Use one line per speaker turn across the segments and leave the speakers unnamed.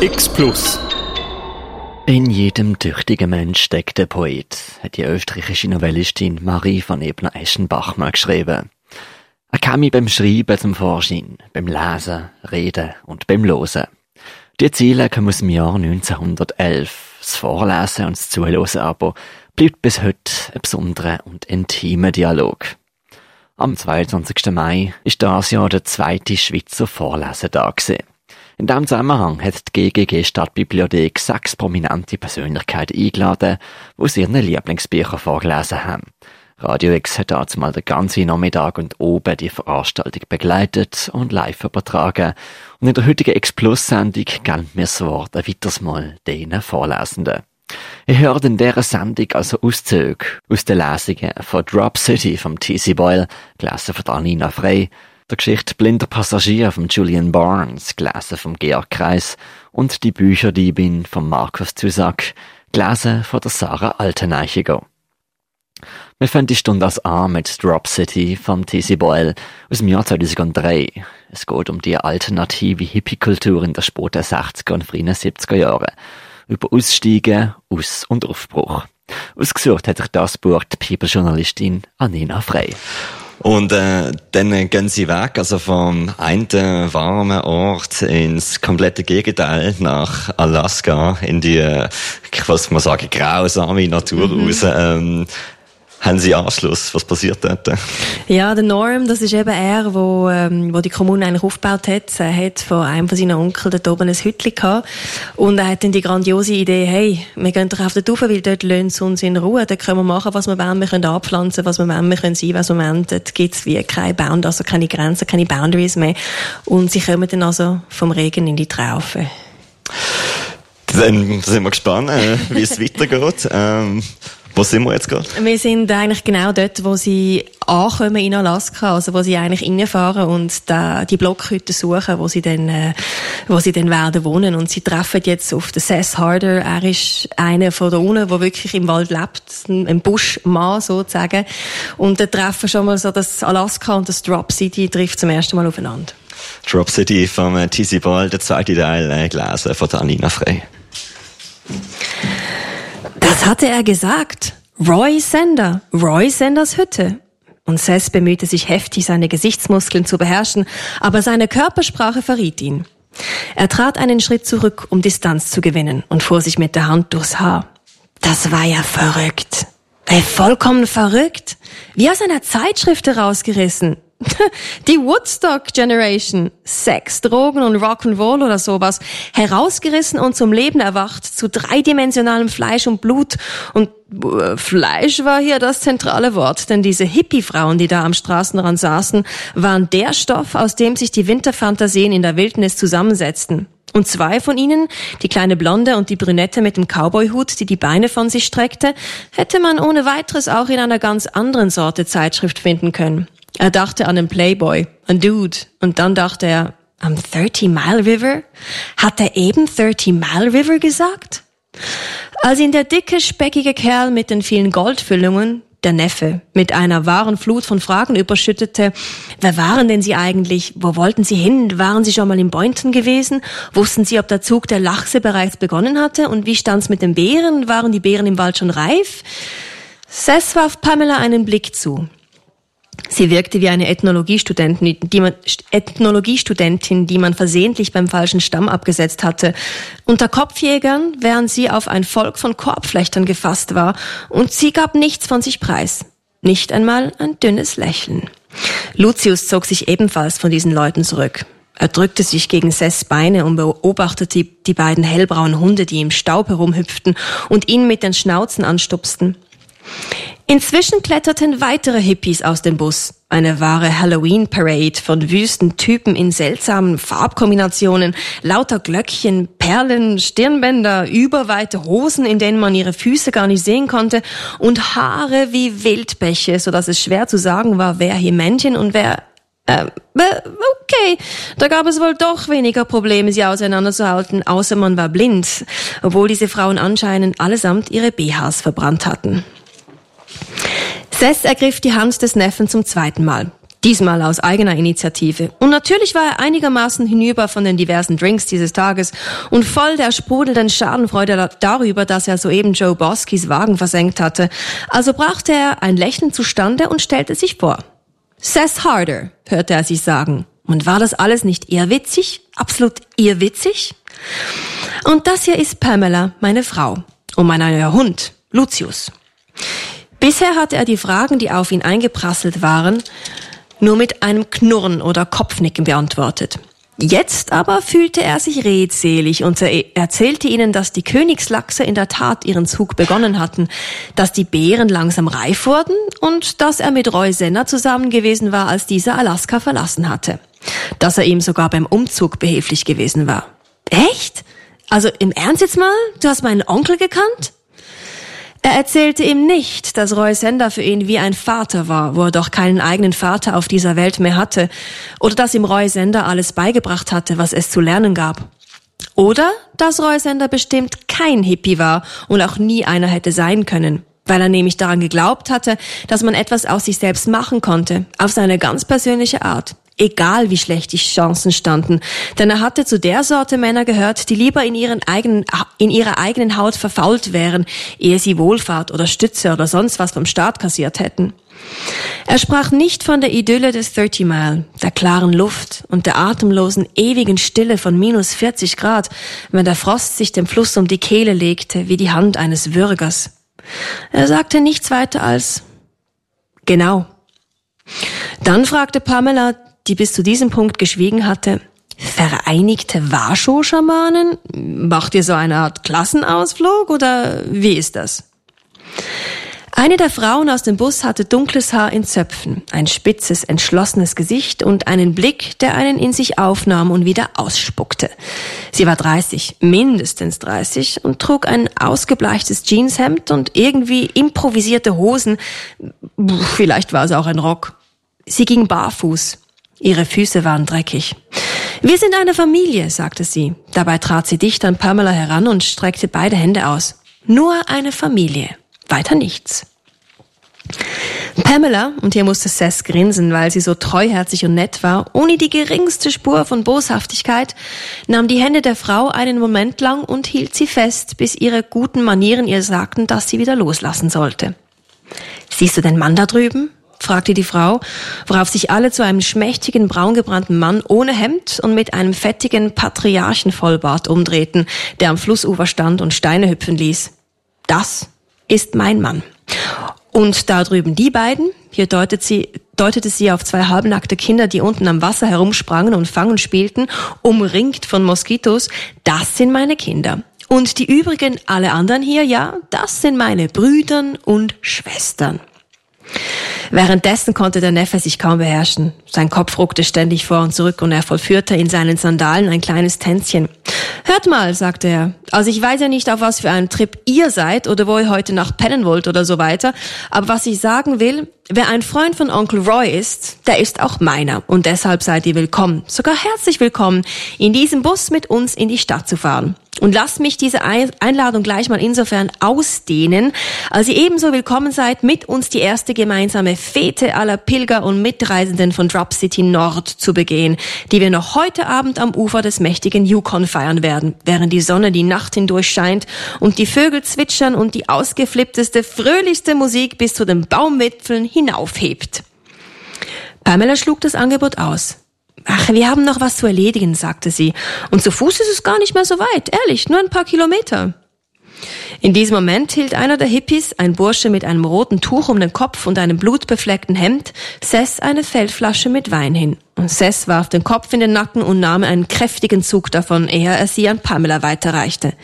X Plus. In jedem tüchtigen Mensch steckt der Poet, hat die österreichische Novellistin Marie von Ebner-Eschenbach mal geschrieben. Er kam beim Schreiben zum Vorschein, beim Lesen, Reden und beim Losen. Die Ziele kommen aus dem Jahr 1911. Das Vorlesen und das Zuhören aber bleibt bis heute ein besonderer und intimer Dialog. Am 22. Mai ist das Jahr der zweite Schweizer Vorlesetag gewesen. In diesem Zusammenhang hat die GGG Stadtbibliothek sechs prominente Persönlichkeiten eingeladen, die sie ihren Lieblingsbücher vorgelesen haben. Radio X hat dazu mal den ganzen Nachmittag und oben die Veranstaltung begleitet und live übertragen. Und in der heutigen X Plus Sendung geben wir das Wort ein weiteres Mal denen Vorlesenden. Ihr hört in dieser Sendung also Auszüge aus den Lesungen von Drop City vom T.C. Boyle, gelesen von Anina Frey, der Geschichte Blinder Passagier von Julian Barnes, gelesen vom Georg Kreis, und die Bücherdiebin von Markus Zusack, gelesen von der Sarah Alteneichiger. Wir fangen die Stunde als an mit Drop City vom T.C. Boyle aus dem Jahr 2003. Es geht um die alternative Hippie-Kultur in der späten 60er und frühen 70er Jahre. Über Aussteigen, Aus- und Aufbruch. Ausgesucht hat sich das Buch die People-Journalistin Anina Frey.
Und äh, dann gehen sie weg, also vom einen warmen Ort ins komplette Gegenteil nach Alaska, in die, ich was mal sagen, grausame Natur mhm. raus. Ähm, haben Sie Anschluss? Was passiert dort?
Ja, der Norm, das ist eben er, wo, ähm, wo die Kommune eigentlich aufgebaut hat. Er hat von einem von seinen Onkeln dort oben ein Hütchen gehabt. Und er hat dann die grandiose Idee, hey, wir gehen doch auf den Tufen, weil dort löhnt es uns in Ruhe. Dort können wir machen, was wir wollen. Wir können anpflanzen, was wir wollen. Wir können sein, was wir wollen. Dort gibt's wie keine Bound, also keine Grenzen, keine Boundaries mehr. Und sie kommen dann also vom Regen in die Traufe.
Dann sind wir gespannt, äh, wie es weitergeht. Ähm, wo sind wir jetzt gerade?
Wir sind eigentlich genau dort, wo sie ankommen in Alaska, also wo sie eigentlich reinfahren und da die Blockhütte suchen, wo sie dann, äh, wo sie dann werden wohnen. Und sie treffen jetzt auf den Seth Harder. Er ist einer von da unten, der wirklich im Wald lebt, ein Buschmann sozusagen. Und da treffen schon mal so das Alaska und das Drop City trifft zum ersten Mal aufeinander.
Drop City vom äh, TC Ball, der zweite Teil äh, gelesen von Anina Frey.
Das hatte er gesagt. Roy Sender. Roy Senders Hütte. Und Seth bemühte sich heftig, seine Gesichtsmuskeln zu beherrschen, aber seine Körpersprache verriet ihn. Er trat einen Schritt zurück, um Distanz zu gewinnen, und fuhr sich mit der Hand durchs Haar. Das war ja verrückt. Ey, vollkommen verrückt. Wie aus einer Zeitschrift herausgerissen. Die Woodstock Generation. Sex, Drogen und Rock'n'Roll oder sowas. Herausgerissen und zum Leben erwacht. Zu dreidimensionalem Fleisch und Blut. Und äh, Fleisch war hier das zentrale Wort, denn diese Hippie-Frauen, die da am Straßenrand saßen, waren der Stoff, aus dem sich die Winterfantasien in der Wildnis zusammensetzten. Und zwei von ihnen, die kleine Blonde und die Brünette mit dem Cowboyhut, die die Beine von sich streckte, hätte man ohne weiteres auch in einer ganz anderen Sorte Zeitschrift finden können. Er dachte an einen Playboy, einen Dude. Und dann dachte er, am 30 Mile River? Hat er eben 30 Mile River gesagt? Als ihn der dicke, speckige Kerl mit den vielen Goldfüllungen, der Neffe, mit einer wahren Flut von Fragen überschüttete. Wer waren denn Sie eigentlich? Wo wollten Sie hin? Waren Sie schon mal in Boynton gewesen? Wussten Sie, ob der Zug der Lachse bereits begonnen hatte? Und wie stand's mit den Beeren? Waren die Beeren im Wald schon reif? Seth warf Pamela einen Blick zu. Sie wirkte wie eine Ethnologiestudentin, die man, Ethnologiestudentin, die man versehentlich beim falschen Stamm abgesetzt hatte. Unter Kopfjägern, während sie auf ein Volk von Korbflechtern gefasst war, und sie gab nichts von sich preis. Nicht einmal ein dünnes Lächeln. Lucius zog sich ebenfalls von diesen Leuten zurück. Er drückte sich gegen Sess Beine und beobachtete die beiden hellbraunen Hunde, die im Staub herumhüpften und ihn mit den Schnauzen anstupsten. Inzwischen kletterten weitere Hippies aus dem Bus. Eine wahre Halloween-Parade von wüsten Typen in seltsamen Farbkombinationen, lauter Glöckchen, Perlen, Stirnbänder, überweite Hosen, in denen man ihre Füße gar nicht sehen konnte und Haare wie Wildbäche, so dass es schwer zu sagen war, wer hier Männchen und wer äh, okay, da gab es wohl doch weniger Probleme, sie auseinanderzuhalten, außer man war blind, obwohl diese Frauen anscheinend allesamt ihre BHs verbrannt hatten. Sess ergriff die Hand des Neffen zum zweiten Mal. Diesmal aus eigener Initiative. Und natürlich war er einigermaßen hinüber von den diversen Drinks dieses Tages und voll der sprudelnden Schadenfreude darüber, dass er soeben Joe Boskis Wagen versenkt hatte. Also brachte er ein Lächeln zustande und stellte sich vor. Says harder, hörte er sich sagen. Und war das alles nicht irrwitzig? Absolut irrwitzig? Und das hier ist Pamela, meine Frau. Und mein neuer Hund, Lucius. Bisher hatte er die Fragen, die auf ihn eingeprasselt waren, nur mit einem Knurren oder Kopfnicken beantwortet. Jetzt aber fühlte er sich redselig und er erzählte ihnen, dass die Königslachse in der Tat ihren Zug begonnen hatten, dass die Beeren langsam reif wurden und dass er mit Roy Senner zusammen gewesen war, als dieser Alaska verlassen hatte. Dass er ihm sogar beim Umzug behilflich gewesen war. Echt? Also im Ernst jetzt mal? Du hast meinen Onkel gekannt? Er erzählte ihm nicht, dass Roy Sender für ihn wie ein Vater war, wo er doch keinen eigenen Vater auf dieser Welt mehr hatte, oder dass ihm Roy Sender alles beigebracht hatte, was es zu lernen gab. Oder dass Roy Sender bestimmt kein Hippie war und auch nie einer hätte sein können, weil er nämlich daran geglaubt hatte, dass man etwas aus sich selbst machen konnte, auf seine ganz persönliche Art egal wie schlecht die Chancen standen. Denn er hatte zu der Sorte Männer gehört, die lieber in, ihren eigenen, in ihrer eigenen Haut verfault wären, ehe sie Wohlfahrt oder Stütze oder sonst was vom Staat kassiert hätten. Er sprach nicht von der Idylle des 30 Mile, der klaren Luft und der atemlosen, ewigen Stille von minus 40 Grad, wenn der Frost sich dem Fluss um die Kehle legte, wie die Hand eines Würgers. Er sagte nichts weiter als Genau. Dann fragte Pamela, die bis zu diesem Punkt geschwiegen hatte, Vereinigte Warschau-Schamanen? Macht ihr so eine Art Klassenausflug oder wie ist das? Eine der Frauen aus dem Bus hatte dunkles Haar in Zöpfen, ein spitzes, entschlossenes Gesicht und einen Blick, der einen in sich aufnahm und wieder ausspuckte. Sie war 30, mindestens 30 und trug ein ausgebleichtes Jeanshemd und irgendwie improvisierte Hosen. Vielleicht war es auch ein Rock. Sie ging barfuß. Ihre Füße waren dreckig. Wir sind eine Familie, sagte sie. Dabei trat sie dicht an Pamela heran und streckte beide Hände aus. Nur eine Familie. Weiter nichts. Pamela, und hier musste Seth grinsen, weil sie so treuherzig und nett war, ohne die geringste Spur von Boshaftigkeit, nahm die Hände der Frau einen Moment lang und hielt sie fest, bis ihre guten Manieren ihr sagten, dass sie wieder loslassen sollte. Siehst du den Mann da drüben? Fragte die Frau, worauf sich alle zu einem schmächtigen, braungebrannten Mann ohne Hemd und mit einem fettigen Patriarchenvollbart umdrehten, der am Flussufer stand und Steine hüpfen ließ. Das ist mein Mann. Und da drüben die beiden, hier deutet sie, deutete sie auf zwei halbnackte Kinder, die unten am Wasser herumsprangen und Fangen spielten, umringt von Moskitos, das sind meine Kinder. Und die übrigen, alle anderen hier, ja, das sind meine Brüdern und Schwestern. Währenddessen konnte der Neffe sich kaum beherrschen. Sein Kopf ruckte ständig vor und zurück und er vollführte in seinen Sandalen ein kleines Tänzchen. Hört mal, sagte er. Also ich weiß ja nicht, auf was für einen Trip ihr seid oder wo ihr heute Nacht pennen wollt oder so weiter. Aber was ich sagen will, wer ein Freund von Onkel Roy ist, der ist auch meiner. Und deshalb seid ihr willkommen, sogar herzlich willkommen, in diesem Bus mit uns in die Stadt zu fahren. Und lasst mich diese Einladung gleich mal insofern ausdehnen, als ihr ebenso willkommen seid, mit uns die erste gemeinsame Fete aller Pilger und Mitreisenden von Drop City Nord zu begehen, die wir noch heute Abend am Ufer des mächtigen Yukon feiern werden, während die Sonne die Nacht hindurch scheint und die Vögel zwitschern und die ausgeflippteste, fröhlichste Musik bis zu den Baumwipfeln hinaufhebt. Pamela schlug das Angebot aus. Ach, wir haben noch was zu erledigen, sagte sie. Und zu Fuß ist es gar nicht mehr so weit, ehrlich, nur ein paar Kilometer. In diesem Moment hielt einer der Hippies, ein Bursche mit einem roten Tuch um den Kopf und einem blutbefleckten Hemd, Sess eine Feldflasche mit Wein hin. Und Sess warf den Kopf in den Nacken und nahm einen kräftigen Zug davon, ehe er sie an Pamela weiterreichte.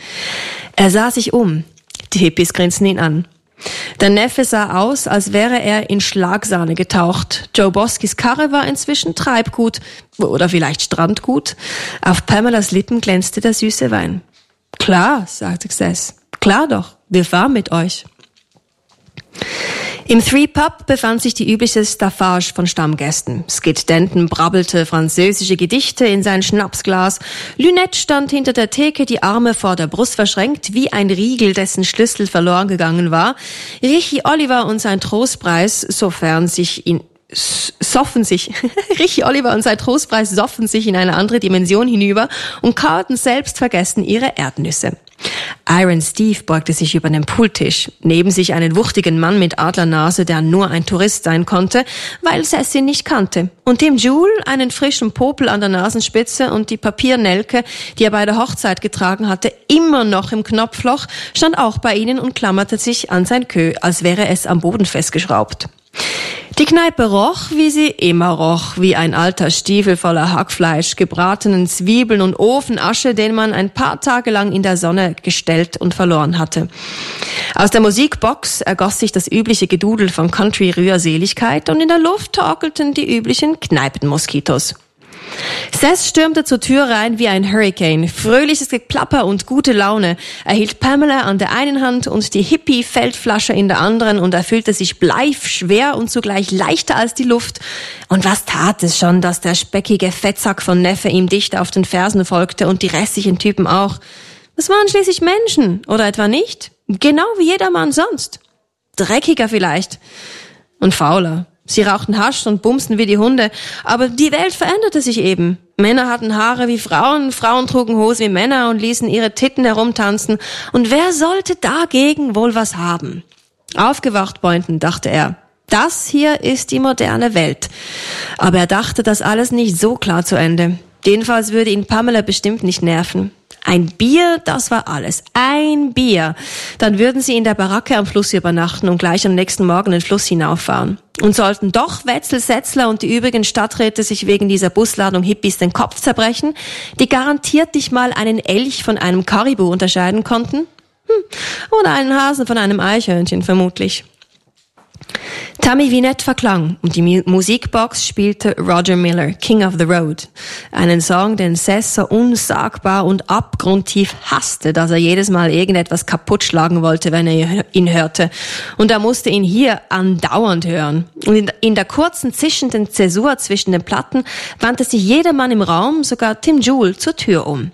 Er sah sich um. Die Hippies grinsten ihn an. Der Neffe sah aus, als wäre er in Schlagsahne getaucht. Joe Boskis Karre war inzwischen Treibgut oder vielleicht Strandgut. Auf Pamelas Lippen glänzte der süße Wein. Klar, sagte Xess. Klar doch, wir fahren mit euch. Im Three Pub befand sich die übliche Staffage von Stammgästen. Skid Denton brabbelte französische Gedichte in sein Schnapsglas. Lynette stand hinter der Theke, die Arme vor der Brust verschränkt, wie ein Riegel, dessen Schlüssel verloren gegangen war. Richie Oliver und sein Trostpreis, sofern sich ihn soffen sich, Richie Oliver und sein Trostpreis soffen sich in eine andere Dimension hinüber und kauten selbstvergessen ihre Erdnüsse. Iron Steve beugte sich über den Pooltisch, neben sich einen wuchtigen Mann mit Adlernase, der nur ein Tourist sein konnte, weil Sass ihn nicht kannte. Und Tim Jule einen frischen Popel an der Nasenspitze und die Papiernelke, die er bei der Hochzeit getragen hatte, immer noch im Knopfloch, stand auch bei ihnen und klammerte sich an sein Kö, als wäre es am Boden festgeschraubt. Die Kneipe roch, wie sie immer roch, wie ein alter Stiefel voller Hackfleisch, gebratenen Zwiebeln und Ofenasche, den man ein paar Tage lang in der Sonne gestellt und verloren hatte. Aus der Musikbox ergoss sich das übliche Gedudel von Country-Rührseligkeit und in der Luft torkelten die üblichen Kneipenmoskitos. Seth stürmte zur Tür rein wie ein Hurricane. Fröhliches Geplapper und gute Laune. Er hielt Pamela an der einen Hand und die Hippie-Feldflasche in der anderen und er fühlte sich bleif, schwer und zugleich leichter als die Luft. Und was tat es schon, dass der speckige Fettsack von Neffe ihm dicht auf den Fersen folgte und die restlichen Typen auch. Es waren schließlich Menschen, oder etwa nicht? Genau wie jeder Mann sonst. Dreckiger vielleicht. Und fauler. Sie rauchten Hasch und bumsten wie die Hunde. Aber die Welt veränderte sich eben. Männer hatten Haare wie Frauen, Frauen trugen Hosen wie Männer und ließen ihre Titten herumtanzen. Und wer sollte dagegen wohl was haben? Aufgewacht, Boynton, dachte er. Das hier ist die moderne Welt. Aber er dachte das alles nicht so klar zu Ende. Jedenfalls würde ihn Pamela bestimmt nicht nerven. Ein Bier, das war alles. Ein Bier. Dann würden sie in der Baracke am Fluss übernachten und gleich am nächsten Morgen den Fluss hinauffahren. Und sollten doch Wetzel, Setzler und die übrigen Stadträte sich wegen dieser Busladung Hippies den Kopf zerbrechen, die garantiert nicht mal einen Elch von einem Karibu unterscheiden konnten? Hm. Oder einen Hasen von einem Eichhörnchen vermutlich. Tammy Wynette verklang und die Musikbox spielte Roger Miller, King of the Road. Einen Song, den Seth so unsagbar und abgrundtief hasste, dass er jedes Mal irgendetwas kaputt schlagen wollte, wenn er ihn hörte. Und er musste ihn hier andauernd hören. Und in der kurzen, zischenden Zäsur zwischen den Platten wandte sich jedermann im Raum, sogar Tim Jewell, zur Tür um.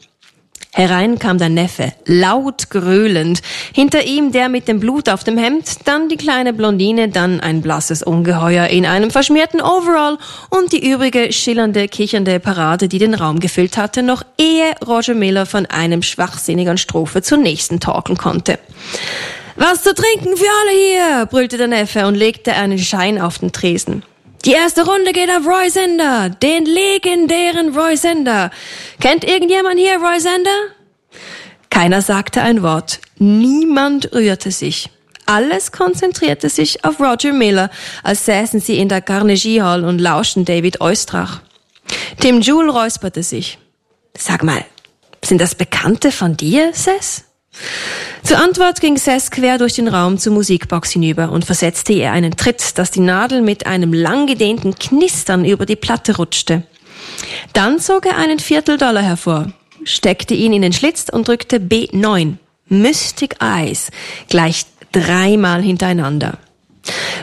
Herein kam der Neffe, laut gröhlend. Hinter ihm der mit dem Blut auf dem Hemd, dann die kleine Blondine, dann ein blasses Ungeheuer in einem verschmierten Overall und die übrige schillernde, kichernde Parade, die den Raum gefüllt hatte, noch ehe Roger Miller von einem schwachsinnigen Strophe zur nächsten talken konnte. Was zu trinken für alle hier, brüllte der Neffe und legte einen Schein auf den Tresen. Die erste Runde geht auf Roy Sender, den legendären Roy Sender. Kennt irgendjemand hier Roy Sender? Keiner sagte ein Wort. Niemand rührte sich. Alles konzentrierte sich auf Roger Miller, als säßen sie in der Carnegie Hall und lauschten David Oistrach. Tim Jewell räusperte sich. Sag mal, sind das Bekannte von dir, Sess? Zur Antwort ging Sess quer durch den Raum zur Musikbox hinüber und versetzte ihr einen Tritt, dass die Nadel mit einem langgedehnten Knistern über die Platte rutschte. Dann zog er einen Vierteldollar hervor, steckte ihn in den Schlitz und drückte B9. Mystic Eyes gleich dreimal hintereinander.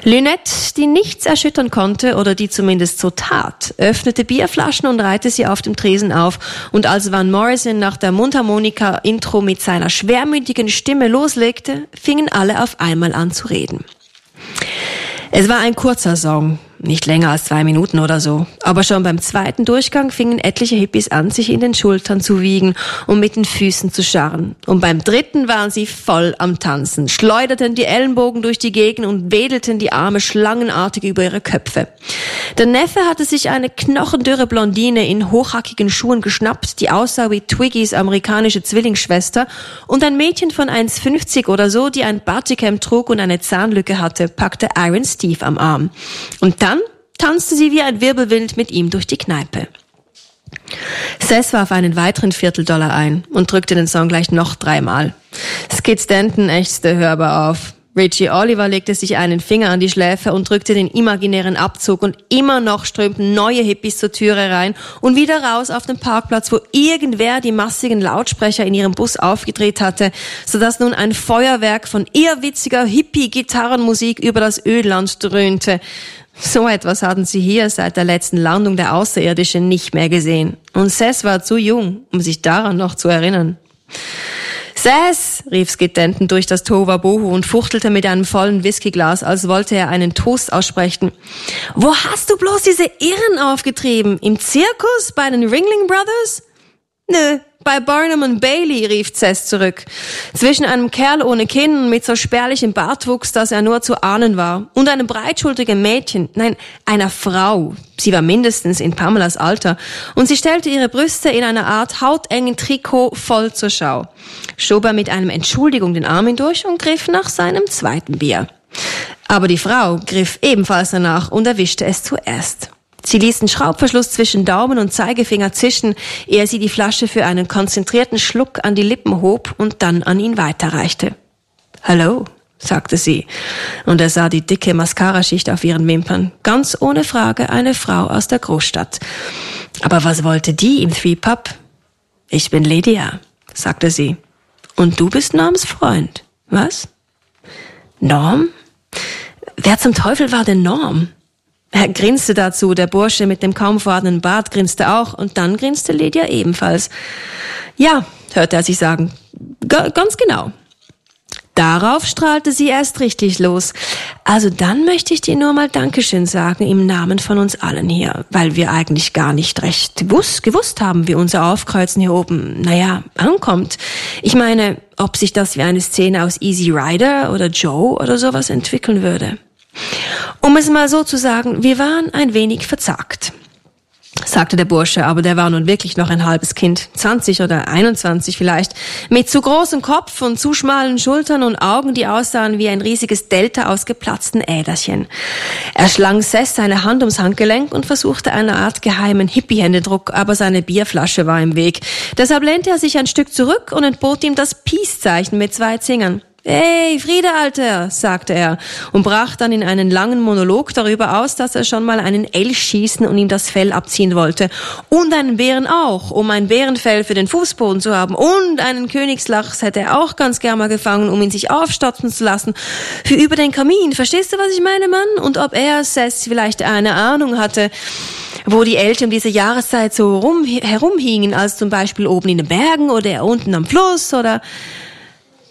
Lynette, die nichts erschüttern konnte oder die zumindest so tat, öffnete Bierflaschen und reihte sie auf dem Tresen auf. Und als Van Morrison nach der Mundharmonika-Intro mit seiner schwermütigen Stimme loslegte, fingen alle auf einmal an zu reden. Es war ein kurzer Song, nicht länger als zwei Minuten oder so. Aber schon beim zweiten Durchgang fingen etliche Hippies an, sich in den Schultern zu wiegen und mit den Füßen zu scharren. Und beim dritten waren sie voll am Tanzen, schleuderten die Ellenbogen durch die Gegend und wedelten die Arme schlangenartig über ihre Köpfe. Der Neffe hatte sich eine knochendürre Blondine in hochhackigen Schuhen geschnappt, die aussah wie Twiggys amerikanische Zwillingsschwester, und ein Mädchen von 1,50 oder so, die ein Barticam trug und eine Zahnlücke hatte, packte Iron Steve am Arm. Und dann tanzte sie wie ein Wirbelwind mit ihm durch die Kneipe. Seth warf einen weiteren Vierteldollar ein und drückte den Song gleich noch dreimal. Skid Stanton ächzte hörbar auf. Richie Oliver legte sich einen Finger an die Schläfe und drückte den imaginären Abzug und immer noch strömten neue Hippies zur Türe rein und wieder raus auf den Parkplatz, wo irgendwer die massigen Lautsprecher in ihrem Bus aufgedreht hatte, sodass nun ein Feuerwerk von irrwitziger Hippie-Gitarrenmusik über das Ölland dröhnte. So etwas hatten sie hier seit der letzten Landung der Außerirdischen nicht mehr gesehen. Und Seth war zu jung, um sich daran noch zu erinnern. Sass, rief Skiddenton durch das Tohuwabohu und fuchtelte mit einem vollen Whiskyglas, als wollte er einen Toast aussprechen. Wo hast du bloß diese Irren aufgetrieben? Im Zirkus? Bei den Ringling Brothers? Nö, bei Barnum und Bailey, rief Cess zurück. Zwischen einem Kerl ohne Kinn und mit so spärlichem Bartwuchs, dass er nur zu ahnen war, und einem breitschultrigen Mädchen, nein, einer Frau. Sie war mindestens in Pamelas Alter, und sie stellte ihre Brüste in einer Art hautengen Trikot voll zur Schau. Schob er mit einem Entschuldigung den Arm hindurch und griff nach seinem zweiten Bier. Aber die Frau griff ebenfalls danach und erwischte es zuerst. Sie ließ den Schraubverschluss zwischen Daumen und Zeigefinger zischen, ehe sie die Flasche für einen konzentrierten Schluck an die Lippen hob und dann an ihn weiterreichte. Hallo, sagte sie, und er sah die dicke Mascaraschicht auf ihren Wimpern. Ganz ohne Frage eine Frau aus der Großstadt. Aber was wollte die im Three Pub? Ich bin Lydia, sagte sie. Und du bist Norms Freund. Was? Norm? Wer zum Teufel war denn Norm? Er grinste dazu, der Bursche mit dem kaum vorhandenen Bart grinste auch, und dann grinste Lydia ebenfalls. Ja, hörte er sich sagen. G ganz genau. Darauf strahlte sie erst richtig los. Also dann möchte ich dir nur mal Dankeschön sagen im Namen von uns allen hier, weil wir eigentlich gar nicht recht gewusst, gewusst haben, wie unser Aufkreuzen hier oben, naja, ankommt. Ich meine, ob sich das wie eine Szene aus Easy Rider oder Joe oder sowas entwickeln würde. Um es mal so zu sagen, wir waren ein wenig verzagt sagte der Bursche, aber der war nun wirklich noch ein halbes Kind, 20 oder 21 vielleicht, mit zu großem Kopf und zu schmalen Schultern und Augen, die aussahen wie ein riesiges Delta aus geplatzten Äderchen. Er schlang Sess seine Hand ums Handgelenk und versuchte eine Art geheimen Hippie-Händedruck, aber seine Bierflasche war im Weg. Deshalb lehnte er sich ein Stück zurück und entbot ihm das Peace-Zeichen mit zwei Zingern. Hey, Friede, Alter, sagte er und brach dann in einen langen Monolog darüber aus, dass er schon mal einen Elch schießen und ihm das Fell abziehen wollte. Und einen Bären auch, um ein Bärenfell für den Fußboden zu haben. Und einen Königslachs hätte er auch ganz gern mal gefangen, um ihn sich aufstopfen zu lassen. Für über den Kamin. Verstehst du, was ich meine, Mann? Und ob er, Sess, vielleicht eine Ahnung hatte, wo die Elche um diese Jahreszeit so rum, herumhingen, als zum Beispiel oben in den Bergen oder unten am Fluss oder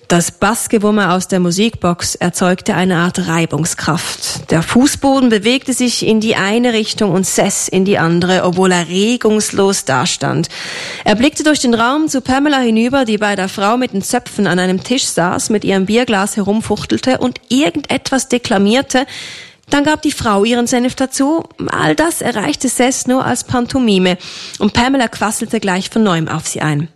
das Bassgewummer aus der Musikbox erzeugte eine Art Reibungskraft. Der Fußboden bewegte sich in die eine Richtung und Sess in die andere, obwohl er regungslos dastand. Er blickte durch den Raum zu Pamela hinüber, die bei der Frau mit den Zöpfen an einem Tisch saß, mit ihrem Bierglas herumfuchtelte und irgendetwas deklamierte, dann gab die Frau ihren Senf dazu. All das erreichte Sess nur als Pantomime und Pamela quasselte gleich von neuem auf sie ein.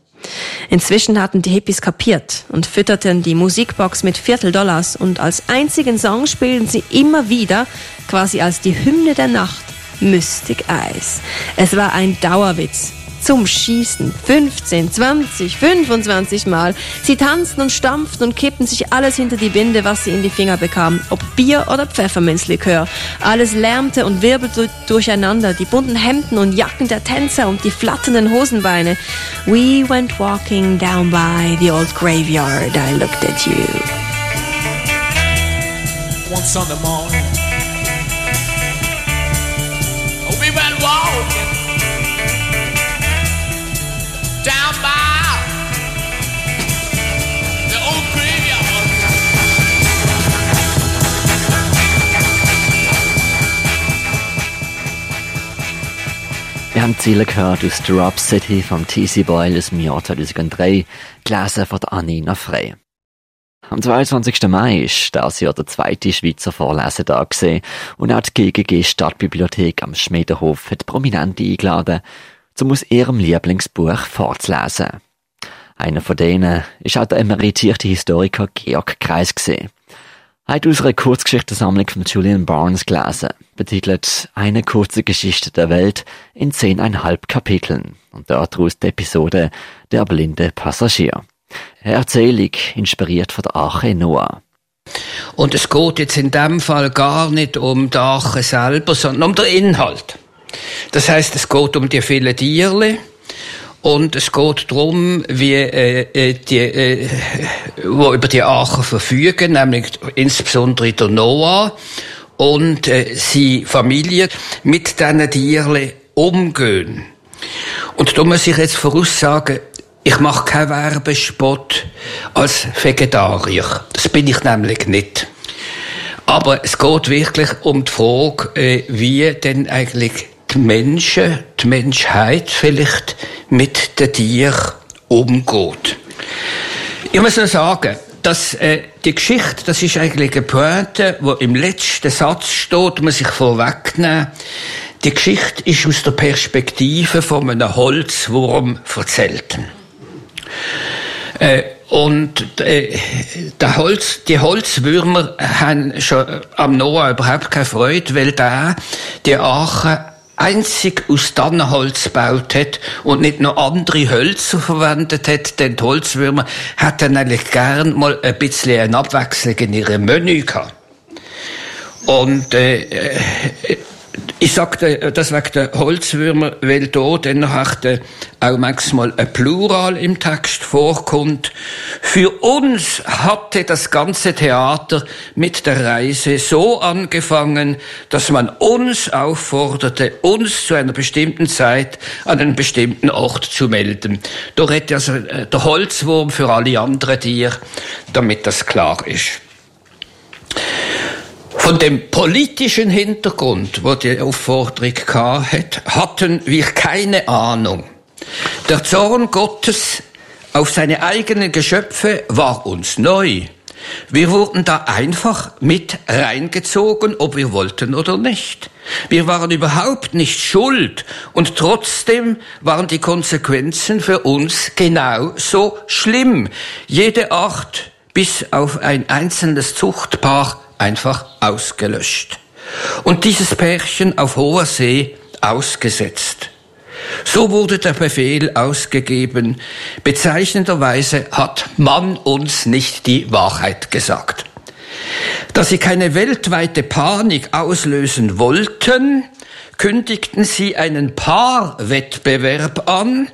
Inzwischen hatten die Hippies kapiert und fütterten die Musikbox mit Vierteldollars und als einzigen Song spielten sie immer wieder, quasi als die Hymne der Nacht, Mystic Eyes. Es war ein Dauerwitz zum Schießen. 15, 20, 25 Mal. Sie tanzten und stampften und kippten sich alles hinter die Binde, was sie in die Finger bekamen. Ob Bier oder Pfefferminzlikör. Alles lärmte und wirbelte durcheinander. Die bunten Hemden und Jacken der Tänzer und die flatternden Hosenbeine. We went walking down by the old graveyard. I looked at you. One Sunday morning. We went walking.
Wir haben Ziele gehört aus Drop City vom TC Boyle aus dem Jahr 2003, gelesen von Anina Frey. Am 22. Mai ist das Jahr der zweite Schweizer Vorlesetag gesehen und auch die GGG Stadtbibliothek am Schmiedenhof hat Prominente eingeladen, um aus ihrem Lieblingsbuch vorzulesen. Einer von denen ist auch der emeritierte Historiker Georg Kreis gesehen hat aus einer Kurzgeschichtensammlung von Julian Barnes gelesen, betitelt Eine kurze Geschichte der Welt in zehneinhalb Kapiteln und daraus die Episode Der blinde Passagier. Eine Erzählung inspiriert von der Arche Noah.
Und es geht jetzt in dem Fall gar nicht um die Arche selber, sondern um den Inhalt. Das heißt, es geht um die vielen Tiere, und es geht darum, wie äh, äh, die, äh, wo über die Arche verfügen, nämlich insbesondere der Noah und äh, seine Familie mit diesen Tieren umgehen. Und da muss ich jetzt voraussagen, ich mache keinen Werbespot als Vegetarier. Das bin ich nämlich nicht. Aber es geht wirklich um die Frage, äh, wie denn eigentlich die Menschen, die Menschheit vielleicht mit den Tieren umgeht. Ich muss nur sagen, dass äh, die Geschichte, das ist eigentlich eine Pointe, wo im letzten Satz steht, muss ich vorwegnehmen. Die Geschichte ist aus der Perspektive von einem Holzwurm erzählt. Äh, und äh, der Holz, die Holzwürmer haben schon am Noah überhaupt keine Freude, weil der die Arche einzig aus Tannenholz gebaut hat und nicht noch andere Hölzer verwendet hat, denn die Holzwürmer hätten eigentlich gern mal ein bisschen eine Abwechslung in ihrem Menü gehabt. Und äh, äh ich sagte, das wegen der Holzwürmer, weil da dann auch manchmal ein Plural im Text vorkommt. Für uns hatte das ganze Theater mit der Reise so angefangen, dass man uns aufforderte, uns zu einer bestimmten Zeit an einen bestimmten Ort zu melden. Da redet also äh, der Holzwurm für alle anderen Tiere, damit das klar ist. Von dem politischen Hintergrund, wo die Aufforderung hat, hatten wir keine Ahnung. Der Zorn Gottes auf seine eigenen Geschöpfe war uns neu. Wir wurden da einfach mit reingezogen, ob wir wollten oder nicht. Wir waren überhaupt nicht schuld und trotzdem waren die Konsequenzen für uns genau so schlimm. Jede Art bis auf ein einzelnes Zuchtpaar einfach ausgelöscht. Und dieses Pärchen auf hoher See ausgesetzt. So wurde der Befehl ausgegeben. Bezeichnenderweise hat man uns nicht die Wahrheit gesagt. Da sie keine weltweite Panik auslösen wollten, kündigten sie einen Paarwettbewerb an,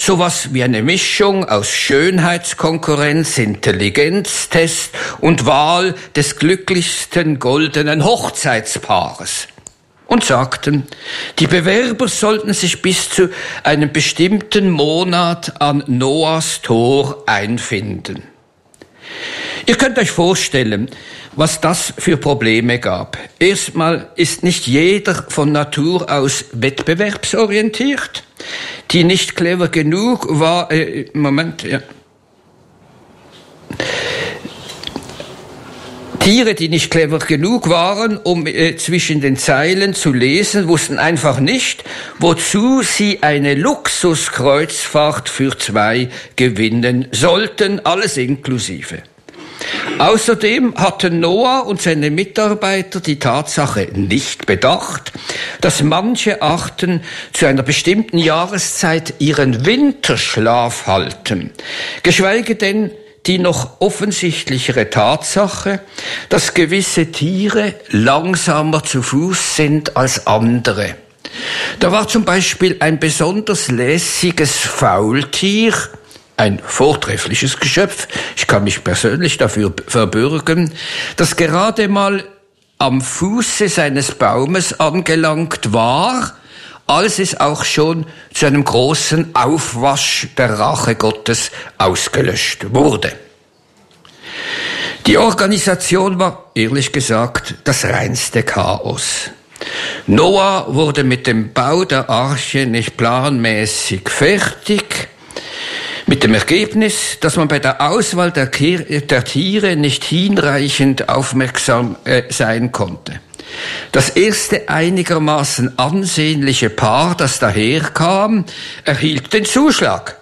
Sowas wie eine Mischung aus Schönheitskonkurrenz, Intelligenztest und Wahl des glücklichsten goldenen Hochzeitspaares. Und sagten, die Bewerber sollten sich bis zu einem bestimmten Monat an Noahs Tor einfinden. Ihr könnt euch vorstellen, was das für Probleme gab. Erstmal ist nicht jeder von Natur aus wettbewerbsorientiert die nicht clever genug war, äh, Moment, ja. Tiere, die nicht clever genug waren, um äh, zwischen den Zeilen zu lesen, wussten einfach nicht, wozu sie eine Luxuskreuzfahrt für zwei gewinnen sollten, alles inklusive. Außerdem hatten Noah und seine Mitarbeiter die Tatsache nicht bedacht, dass manche Arten zu einer bestimmten Jahreszeit ihren Winterschlaf halten, geschweige denn die noch offensichtlichere Tatsache, dass gewisse Tiere langsamer zu Fuß sind als andere. Da war zum Beispiel ein besonders lässiges Faultier, ein vortreffliches Geschöpf, ich kann mich persönlich dafür verbürgen, das gerade mal am Fuße seines Baumes angelangt war, als es auch schon zu einem großen Aufwasch der Rache Gottes ausgelöscht wurde. Die Organisation war, ehrlich gesagt, das reinste Chaos. Noah wurde mit dem Bau der Arche nicht planmäßig fertig, mit dem Ergebnis, dass man bei der Auswahl der, der Tiere nicht hinreichend aufmerksam äh, sein konnte. Das erste einigermaßen ansehnliche Paar, das daherkam, erhielt den Zuschlag.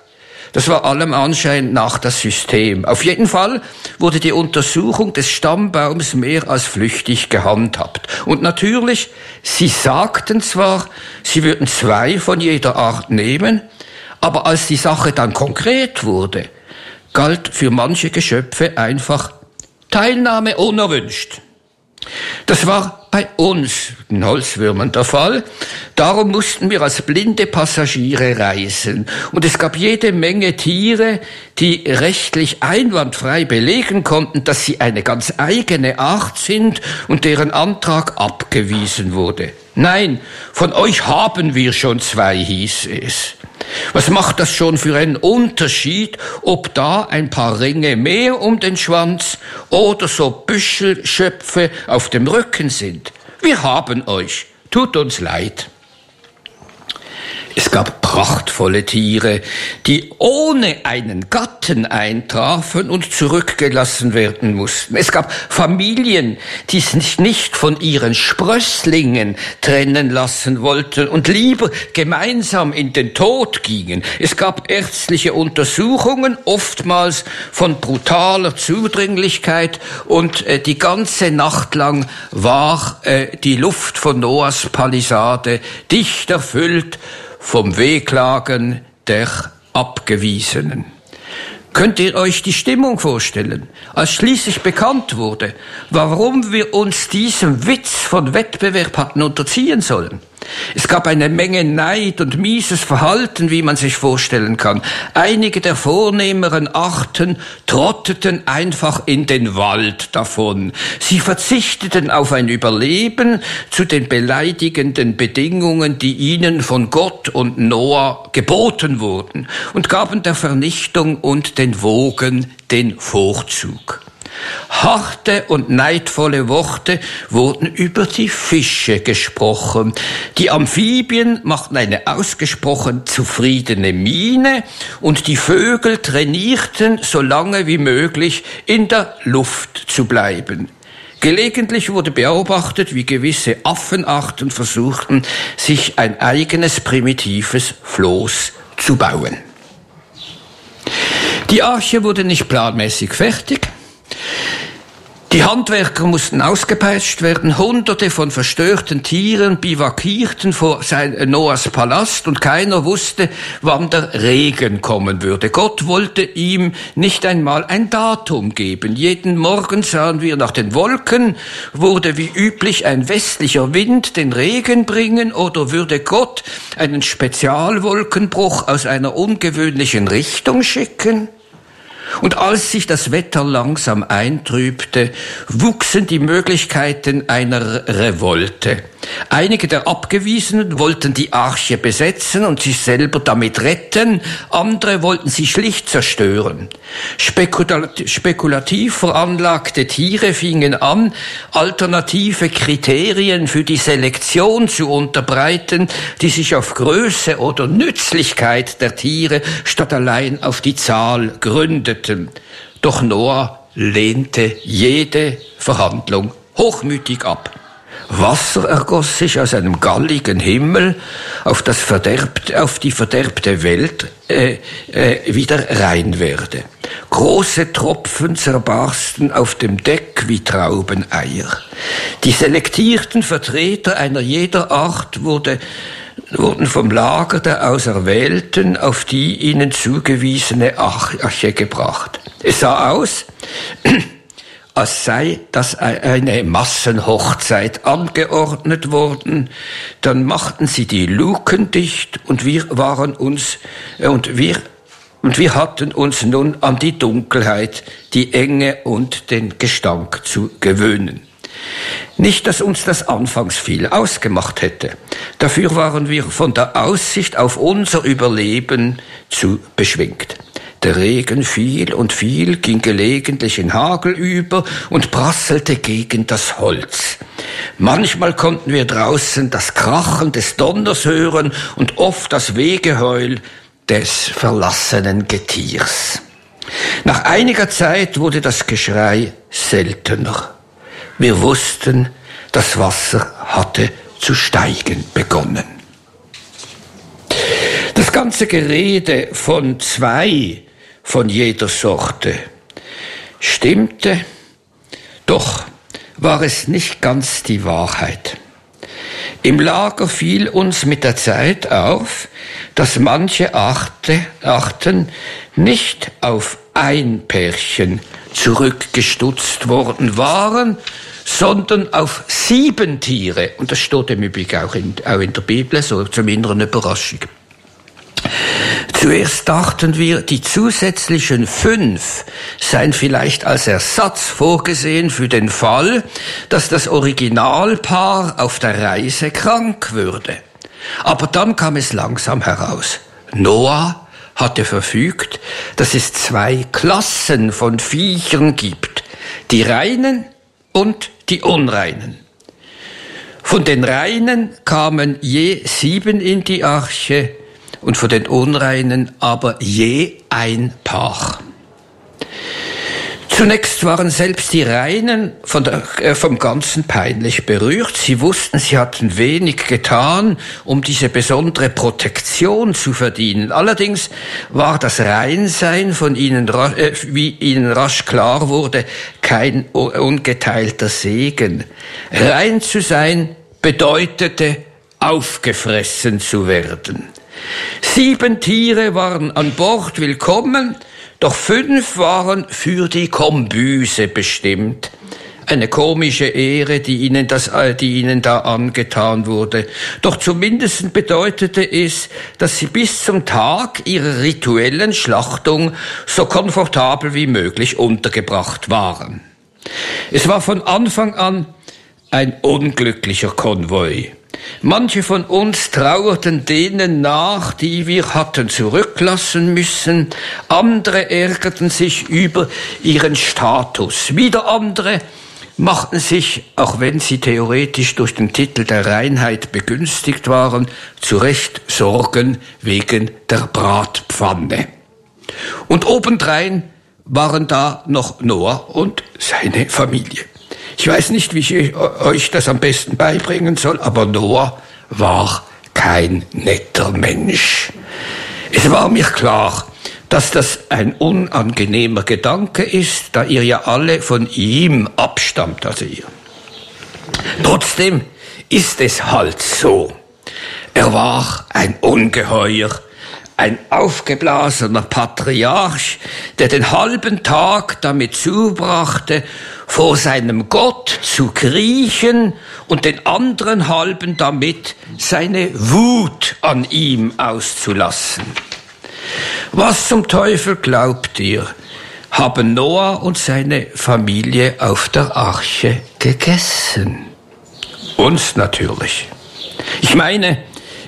Das war allem Anschein nach das System. Auf jeden Fall wurde die Untersuchung des Stammbaums mehr als flüchtig gehandhabt. Und natürlich, sie sagten zwar, sie würden zwei von jeder Art nehmen, aber als die Sache dann konkret wurde, galt für manche Geschöpfe einfach Teilnahme unerwünscht. Das war bei uns, den Holzwürmern, der Fall. Darum mussten wir als blinde Passagiere reisen. Und es gab jede Menge Tiere, die rechtlich einwandfrei belegen konnten, dass sie eine ganz eigene Art sind und deren Antrag abgewiesen wurde. Nein, von euch haben wir schon zwei, hieß es. Was macht das schon für einen Unterschied, ob da ein paar Ringe mehr um den Schwanz oder so Büschelschöpfe auf dem Rücken sind? Wir haben euch. Tut uns leid. Es gab prachtvolle Tiere, die ohne einen Gatten eintrafen und zurückgelassen werden mussten. Es gab Familien, die sich nicht von ihren Sprösslingen trennen lassen wollten und lieber gemeinsam in den Tod gingen. Es gab ärztliche Untersuchungen, oftmals von brutaler Zudringlichkeit und äh, die ganze Nacht lang war äh, die Luft von Noahs Palisade dicht erfüllt vom Wehklagen der Abgewiesenen. Könnt ihr euch die Stimmung vorstellen, als schließlich bekannt wurde, warum wir uns diesem Witz von Wettbewerb hatten unterziehen sollen? Es gab eine Menge Neid und mieses Verhalten, wie man sich vorstellen kann. Einige der vornehmeren Arten trotteten einfach in den Wald davon. Sie verzichteten auf ein Überleben zu den beleidigenden Bedingungen, die ihnen von Gott und Noah geboten wurden, und gaben der Vernichtung und den Wogen den Vorzug. Harte und neidvolle Worte wurden über die Fische gesprochen. Die Amphibien machten eine ausgesprochen zufriedene Miene und die Vögel trainierten so lange wie möglich in der Luft zu bleiben. Gelegentlich wurde beobachtet, wie gewisse Affenarten versuchten, sich ein eigenes primitives Floß zu bauen. Die Arche wurde nicht planmäßig fertig. Die Handwerker mussten ausgepeitscht werden, hunderte von verstörten Tieren bivakierten vor sein Noahs Palast und keiner wusste, wann der Regen kommen würde. Gott wollte ihm nicht einmal ein Datum geben. Jeden Morgen sahen wir nach den Wolken, wurde wie üblich ein westlicher Wind den Regen bringen oder würde Gott einen Spezialwolkenbruch aus einer ungewöhnlichen Richtung schicken? Und als sich das Wetter langsam eintrübte, wuchsen die Möglichkeiten einer Revolte. Einige der Abgewiesenen wollten die Arche besetzen und sich selber damit retten, andere wollten sie schlicht zerstören. Spekulativ veranlagte Tiere fingen an, alternative Kriterien für die Selektion zu unterbreiten, die sich auf Größe oder Nützlichkeit der Tiere statt allein auf die Zahl gründeten. Doch Noah lehnte jede Verhandlung hochmütig ab. Wasser ergoss sich aus einem galligen Himmel auf, das verderbte, auf die verderbte Welt äh, äh, wieder rein werde. Große Tropfen zerbarsten auf dem Deck wie Traubeneier. Die selektierten Vertreter einer jeder Art wurde, wurden vom Lager der Auserwählten auf die ihnen zugewiesene Arche gebracht. Es sah aus, als sei das eine Massenhochzeit angeordnet worden. Dann machten sie die Luken dicht und wir waren uns, äh, und wir, und wir hatten uns nun an die Dunkelheit, die Enge und den Gestank zu gewöhnen. Nicht, dass uns das anfangs viel ausgemacht hätte. Dafür waren wir von der Aussicht auf unser Überleben zu beschwingt. Der Regen fiel und fiel, ging gelegentlich in Hagel über und prasselte gegen das Holz. Manchmal konnten wir draußen das Krachen des Donners hören und oft das Wegeheul des verlassenen Getiers. Nach einiger Zeit wurde das Geschrei seltener. Wir wussten, das Wasser hatte zu steigen begonnen. Das ganze Gerede von zwei von jeder Sorte. Stimmte, doch war es nicht ganz die Wahrheit. Im Lager fiel uns mit der Zeit auf, dass manche Arte, Arten nicht auf ein Pärchen zurückgestutzt worden waren, sondern auf sieben Tiere. Und das steht im Übrigen auch in, auch in der Bibel, so zum inneren Überraschung. Zuerst dachten wir, die zusätzlichen fünf seien vielleicht als Ersatz vorgesehen für den Fall, dass das Originalpaar auf der Reise krank würde. Aber dann kam es langsam heraus. Noah hatte verfügt, dass es zwei Klassen von Viechern gibt. Die Reinen und die Unreinen. Von den Reinen kamen je sieben in die Arche und von den Unreinen aber je ein Paar. Zunächst waren selbst die Reinen der, äh, vom Ganzen peinlich berührt. Sie wussten, sie hatten wenig getan, um diese besondere Protektion zu verdienen. Allerdings war das Reinsein von ihnen, äh, wie ihnen rasch klar wurde, kein ungeteilter Segen. Rein zu sein bedeutete, aufgefressen zu werden. Sieben Tiere waren an Bord willkommen, doch fünf waren für die Kombüse bestimmt. Eine komische Ehre, die ihnen, das, äh, die ihnen da angetan wurde. Doch zumindest bedeutete es, dass sie bis zum Tag ihrer rituellen Schlachtung so komfortabel wie möglich untergebracht waren. Es war von Anfang an ein unglücklicher Konvoi. Manche von uns trauerten denen nach, die wir hatten zurücklassen müssen, andere ärgerten sich über ihren Status, wieder andere machten sich, auch wenn sie theoretisch durch den Titel der Reinheit begünstigt waren, zu Recht Sorgen wegen der Bratpfanne. Und obendrein waren da noch Noah und seine Familie. Ich weiß nicht, wie ich euch das am besten beibringen soll, aber Noah war kein netter Mensch. Es war mir klar, dass das ein unangenehmer Gedanke ist, da ihr ja alle von ihm abstammt, also ihr. Trotzdem ist es halt so. Er war ein Ungeheuer, ein aufgeblasener Patriarch, der den halben Tag damit zubrachte, vor seinem Gott zu kriechen und den anderen halben damit seine Wut an ihm auszulassen. Was zum Teufel glaubt ihr, haben Noah und seine Familie auf der Arche gegessen? Uns natürlich. Ich meine,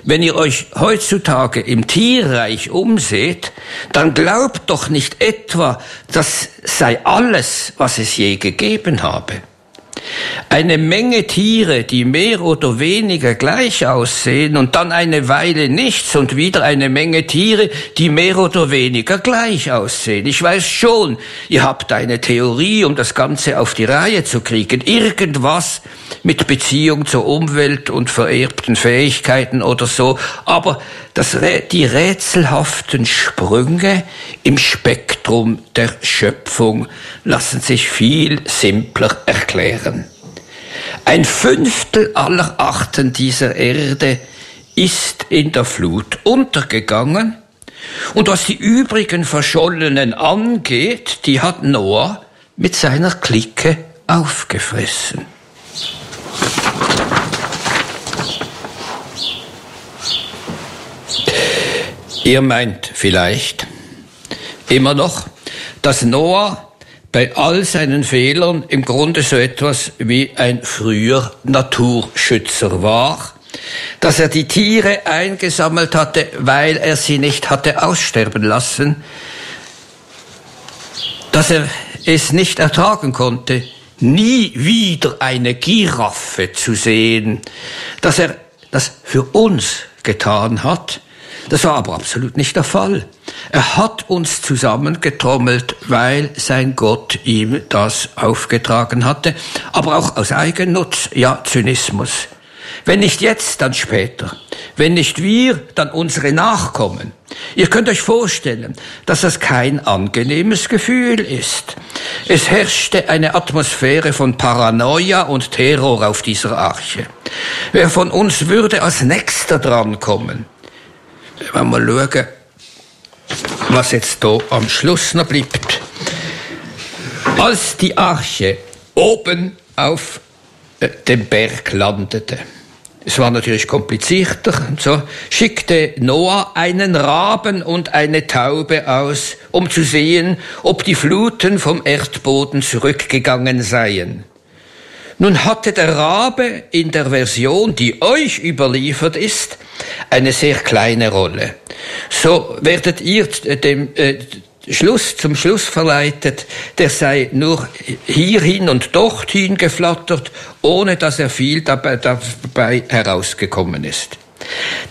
wenn ihr euch heutzutage im Tierreich umseht, dann glaubt doch nicht etwa, das sei alles, was es je gegeben habe. Eine Menge Tiere, die mehr oder weniger gleich aussehen und dann eine Weile nichts und wieder eine Menge Tiere, die mehr oder weniger gleich aussehen. Ich weiß schon, ihr habt eine Theorie, um das Ganze auf die Reihe zu kriegen. Irgendwas mit Beziehung zur Umwelt und vererbten Fähigkeiten oder so. Aber das, die rätselhaften Sprünge im Spektrum der Schöpfung lassen sich viel simpler erklären. Ein Fünftel aller Arten dieser Erde ist in der Flut untergegangen. Und was die übrigen Verschollenen angeht, die hat Noah mit seiner Clique aufgefressen. Ihr meint vielleicht immer noch, dass Noah bei all seinen Fehlern im Grunde so etwas wie ein früher Naturschützer war, dass er die Tiere eingesammelt hatte, weil er sie nicht hatte aussterben lassen, dass er es nicht ertragen konnte, nie wieder eine Giraffe zu sehen, dass er das für uns getan hat, das war aber absolut nicht der Fall. Er hat uns zusammengetrommelt, weil sein Gott ihm das aufgetragen hatte, aber auch aus Eigennutz, ja, Zynismus. Wenn nicht jetzt, dann später. Wenn nicht wir, dann unsere Nachkommen. Ihr könnt euch vorstellen, dass das kein angenehmes Gefühl ist. Es herrschte eine Atmosphäre von Paranoia und Terror auf dieser Arche. Wer von uns würde als nächster drankommen? Wenn wir schauen, was jetzt hier am Schluss noch bleibt. Als die Arche oben auf äh, dem Berg landete, es war natürlich komplizierter, so schickte Noah einen Raben und eine Taube aus, um zu sehen, ob die Fluten vom Erdboden zurückgegangen seien. Nun hatte der Rabe in der Version, die euch überliefert ist, eine sehr kleine Rolle. So werdet ihr dem äh, Schluss, zum Schluss verleitet, der sei nur hierhin und dorthin geflattert, ohne dass er viel dabei, dabei herausgekommen ist.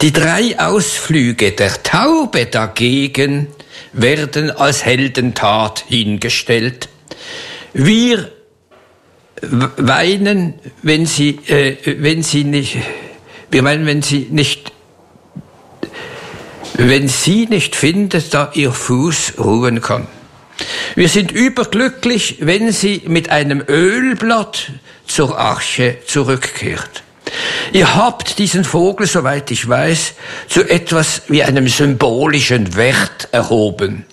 Die drei Ausflüge der Taube dagegen werden als Heldentat hingestellt. Wir weinen, wenn sie, äh, wenn sie nicht, wir weinen, wenn sie nicht, wenn sie nicht findet, da ihr Fuß ruhen kann. Wir sind überglücklich, wenn sie mit einem Ölblatt zur Arche zurückkehrt. Ihr habt diesen Vogel, soweit ich weiß, zu etwas wie einem symbolischen Wert erhoben.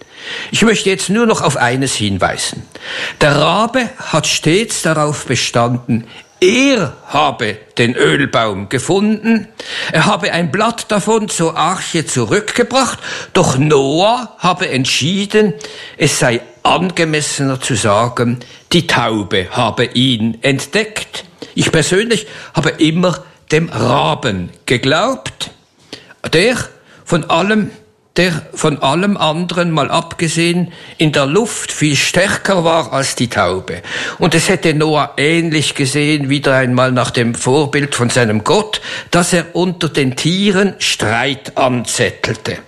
Ich möchte jetzt nur noch auf eines hinweisen. Der Rabe hat stets darauf bestanden, er habe den Ölbaum gefunden, er habe ein Blatt davon zur Arche zurückgebracht, doch Noah habe entschieden, es sei angemessener zu sagen, die Taube habe ihn entdeckt. Ich persönlich habe immer dem Raben geglaubt, der von allem der von allem anderen mal abgesehen in der Luft viel stärker war als die Taube. Und es hätte Noah ähnlich gesehen, wieder einmal nach dem Vorbild von seinem Gott, dass er unter den Tieren Streit anzettelte.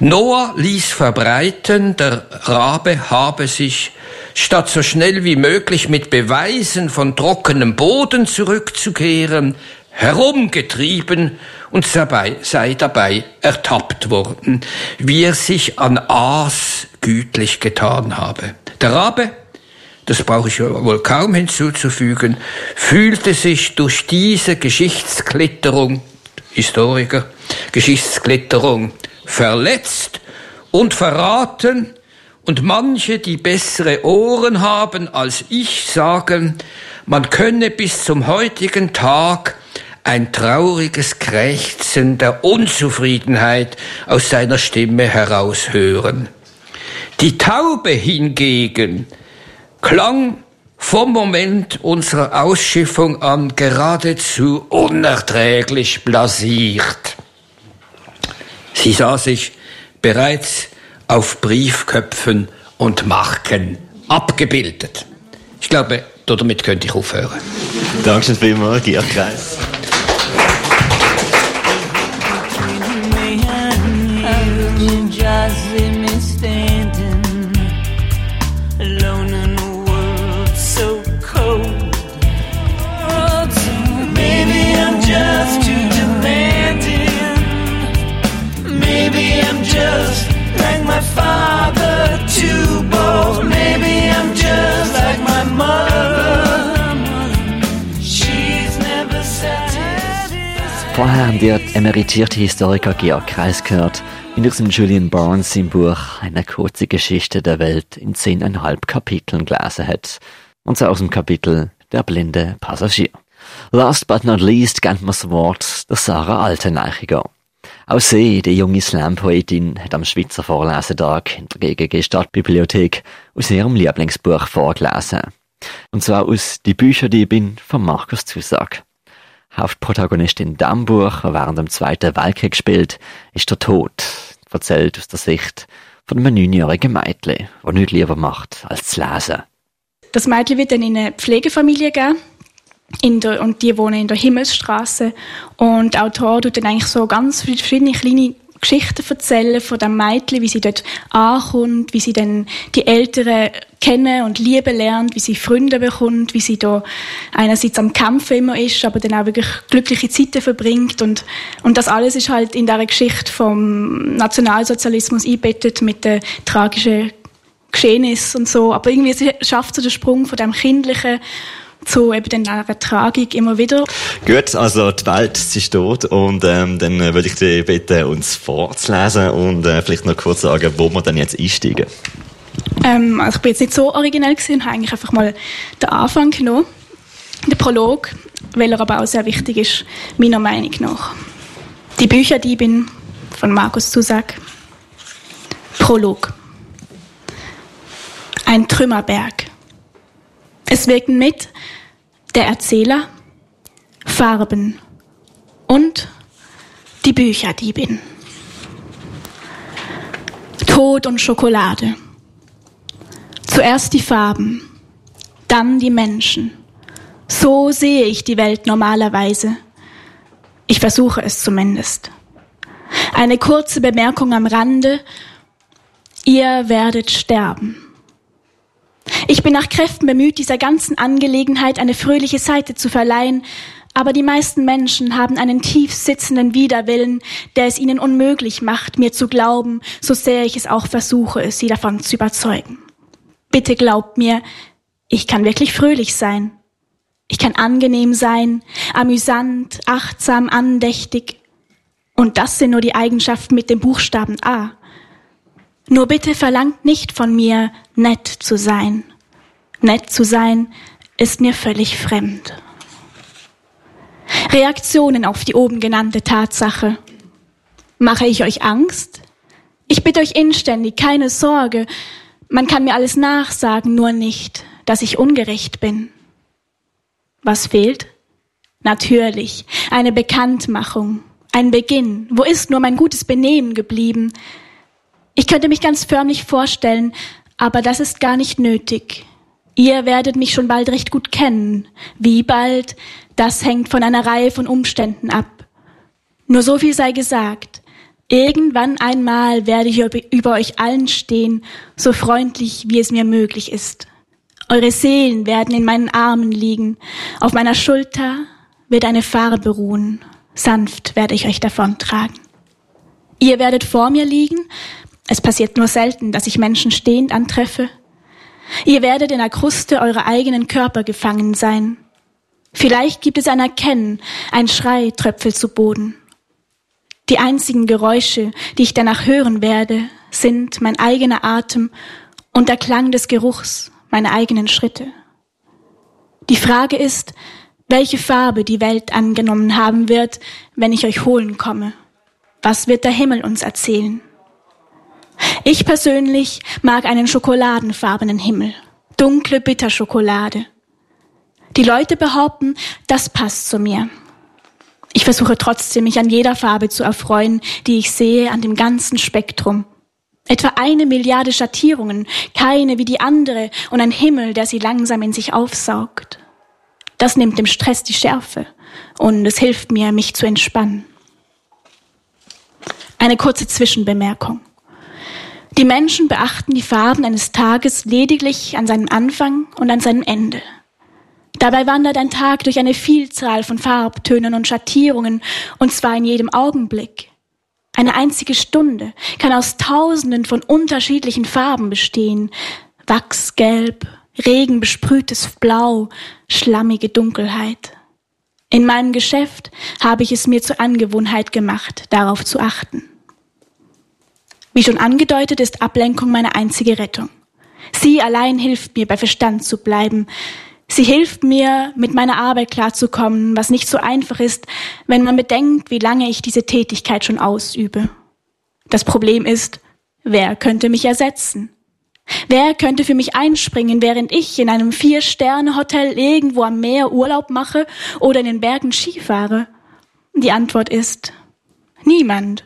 Noah ließ verbreiten, der Rabe habe sich statt so schnell wie möglich mit Beweisen von trockenem Boden zurückzukehren, herumgetrieben und sei, dabei ertappt worden, wie er sich an Aas gütlich getan habe. Der Rabe, das brauche ich wohl kaum hinzuzufügen, fühlte sich durch diese Geschichtsklitterung, Historiker, Geschichtsklitterung, verletzt und verraten, und manche, die bessere Ohren haben als ich, sagen, man könne bis zum heutigen Tag ein trauriges Krächzen der Unzufriedenheit aus seiner Stimme heraushören. Die Taube hingegen klang vom Moment unserer Ausschiffung an geradezu unerträglich blasiert. Sie sah sich bereits auf Briefköpfen und Marken abgebildet. Ich glaube, damit könnte ich aufhören.
Dankeschön vielmals, Georg Kreis.
Vorher haben wir emeritierte Historiker Georg Kreis gehört, in diesem Julian Barnes im Buch Eine kurze Geschichte der Welt in zehneinhalb Kapiteln gelesen hat. Und zwar aus dem Kapitel Der blinde Passagier. Last but not least kennt man das Wort der Sarah Alteneichiger. Auch sie, die junge Slam-Poetin, hat am Schweizer Vorlesetag in der GGG Stadtbibliothek aus ihrem Lieblingsbuch vorgelesen. Und zwar aus Die Bücher, die ich bin, von Markus Zusag. Hauptprotagonistin in Buch, während dem Zweiten Weltkrieg spielt, ist der Tod, erzählt aus der Sicht von einem neunjährigen Mädchen, das nichts lieber macht, als zu lesen.
Das Mädchen wird dann in eine Pflegefamilie gehen. Der, und die wohnen in der Himmelsstraße. Und der Autor tut dann eigentlich so ganz verschiedene kleine Geschichten erzählen von dem Mädchen, wie sie dort ankommt, wie sie dann die Älteren kennen und lieben lernt, wie sie Freunde bekommt, wie sie da einerseits am Kämpfen immer ist, aber dann auch wirklich glückliche Zeiten verbringt. Und, und das alles ist halt in der Geschichte vom Nationalsozialismus einbettet mit den tragischen Geschehnissen und so, aber irgendwie schafft sie den Sprung von dem Kindlichen zu eben dann einer Tragik immer wieder.
Gut, also die Welt sie steht und ähm, dann äh, würde ich dich bitten, uns vorzulesen und äh, vielleicht noch kurz sagen, wo wir dann jetzt einsteigen.
Ähm, also ich bin jetzt nicht so originell gesehen, habe eigentlich einfach mal den Anfang genommen, den Prolog, weil er aber auch sehr wichtig ist, meiner Meinung nach. Die Bücher, die ich bin, von Markus Zusag. Prolog. Ein Trümmerberg. Es wirken mit der Erzähler, Farben und die Bücherdiebin. Tod und Schokolade. Zuerst die Farben, dann die Menschen. So sehe ich die Welt normalerweise. Ich versuche es zumindest. Eine kurze Bemerkung am Rande. Ihr werdet sterben. Ich bin nach Kräften bemüht, dieser ganzen Angelegenheit eine fröhliche Seite zu verleihen, aber die meisten Menschen haben einen tief sitzenden Widerwillen, der es ihnen unmöglich macht, mir zu glauben, so sehr ich es auch versuche, sie davon zu überzeugen. Bitte glaubt mir, ich kann wirklich fröhlich sein. Ich kann angenehm sein, amüsant, achtsam, andächtig. Und das sind nur die Eigenschaften mit dem Buchstaben A. Nur bitte verlangt nicht von mir, nett zu sein. Nett zu sein ist mir völlig fremd. Reaktionen auf die oben genannte Tatsache. Mache ich euch Angst? Ich bitte euch inständig, keine Sorge. Man kann mir alles nachsagen, nur nicht, dass ich ungerecht bin. Was fehlt? Natürlich, eine Bekanntmachung, ein Beginn. Wo ist nur mein gutes Benehmen geblieben? Ich könnte mich ganz förmlich vorstellen, aber das ist gar nicht nötig. Ihr werdet mich schon bald recht gut kennen. Wie bald, das hängt von einer Reihe von Umständen ab. Nur so viel sei gesagt. Irgendwann einmal werde ich über euch allen stehen, so freundlich, wie es mir möglich ist. Eure Seelen werden in meinen Armen liegen. Auf meiner Schulter wird eine Farbe ruhen. Sanft werde ich euch davontragen. Ihr werdet vor mir liegen. Es passiert nur selten, dass ich Menschen stehend antreffe. Ihr werdet in der Kruste eurer eigenen Körper gefangen sein. Vielleicht gibt es ein Erkennen, ein Schrei tröpfelt zu Boden. Die einzigen Geräusche, die ich danach hören werde, sind mein eigener Atem und der Klang des Geruchs meiner eigenen Schritte. Die Frage ist, welche Farbe die Welt angenommen haben wird, wenn ich euch holen komme. Was wird der Himmel uns erzählen? Ich persönlich mag einen schokoladenfarbenen Himmel, dunkle Bitterschokolade. Die Leute behaupten, das passt zu mir. Ich versuche trotzdem, mich an jeder Farbe zu erfreuen, die ich sehe, an dem ganzen Spektrum. Etwa eine Milliarde Schattierungen, keine wie die andere und ein Himmel, der sie langsam in sich aufsaugt. Das nimmt dem Stress die Schärfe und es hilft mir, mich zu entspannen. Eine kurze Zwischenbemerkung. Die Menschen beachten die Farben eines Tages lediglich an seinem Anfang und an seinem Ende. Dabei wandert ein Tag durch eine Vielzahl von Farbtönen und Schattierungen, und zwar in jedem Augenblick. Eine einzige Stunde kann aus Tausenden von unterschiedlichen Farben bestehen. Wachsgelb, regenbesprühtes Blau, schlammige Dunkelheit. In meinem Geschäft habe ich es mir zur Angewohnheit gemacht, darauf zu achten. Wie schon angedeutet, ist Ablenkung meine einzige Rettung. Sie allein hilft mir, bei Verstand zu bleiben. Sie hilft mir, mit meiner Arbeit klarzukommen, was nicht so einfach ist, wenn man bedenkt, wie lange ich diese Tätigkeit schon ausübe. Das Problem ist, wer könnte mich ersetzen? Wer könnte für mich einspringen, während ich in einem Vier-Sterne-Hotel irgendwo am Meer Urlaub mache oder in den Bergen Ski fahre? Die Antwort ist niemand.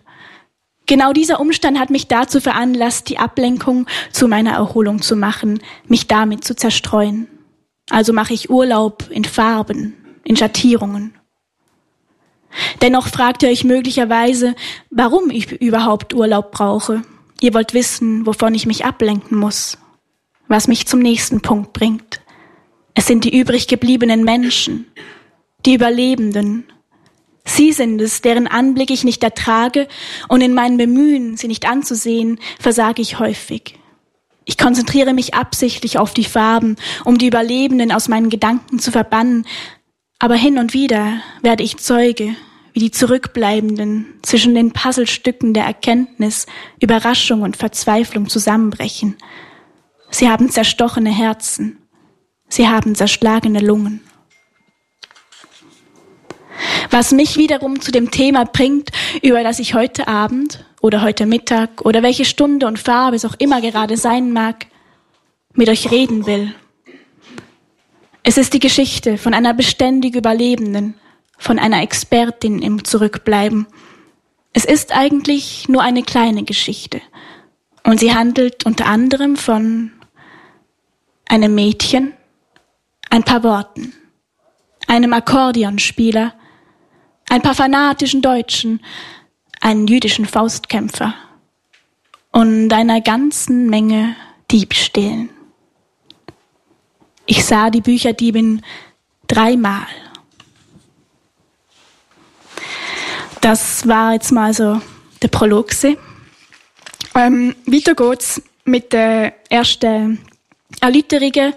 Genau dieser Umstand hat mich dazu veranlasst, die Ablenkung zu meiner Erholung zu machen, mich damit zu zerstreuen. Also mache ich Urlaub in Farben, in Schattierungen. Dennoch fragt ihr euch möglicherweise, warum ich überhaupt Urlaub brauche. Ihr wollt wissen, wovon ich mich ablenken muss. Was mich zum nächsten Punkt bringt. Es sind die übrig gebliebenen Menschen, die Überlebenden. Sie sind es, deren Anblick ich nicht ertrage, und in meinen Bemühen, sie nicht anzusehen, versage ich häufig. Ich konzentriere mich absichtlich auf die Farben, um die Überlebenden aus meinen Gedanken zu verbannen, aber hin und wieder werde ich Zeuge, wie die Zurückbleibenden zwischen den Puzzlestücken der Erkenntnis, Überraschung und Verzweiflung zusammenbrechen. Sie haben zerstochene Herzen, sie haben zerschlagene Lungen. Was mich wiederum zu dem Thema bringt, über das ich heute Abend oder heute Mittag oder welche Stunde und Farbe es auch immer gerade sein mag, mit euch reden will. Es ist die Geschichte von einer beständig Überlebenden, von einer Expertin im Zurückbleiben. Es ist eigentlich nur eine kleine Geschichte. Und sie handelt unter anderem von einem Mädchen, ein paar Worten, einem Akkordeonspieler, ein paar fanatischen Deutschen, einen jüdischen Faustkämpfer und einer ganzen Menge Diebstählen. Ich sah die Bücherdiebin dreimal. Das war jetzt mal so der Prolog. Ähm, weiter geht's mit der ersten Erläuterungen,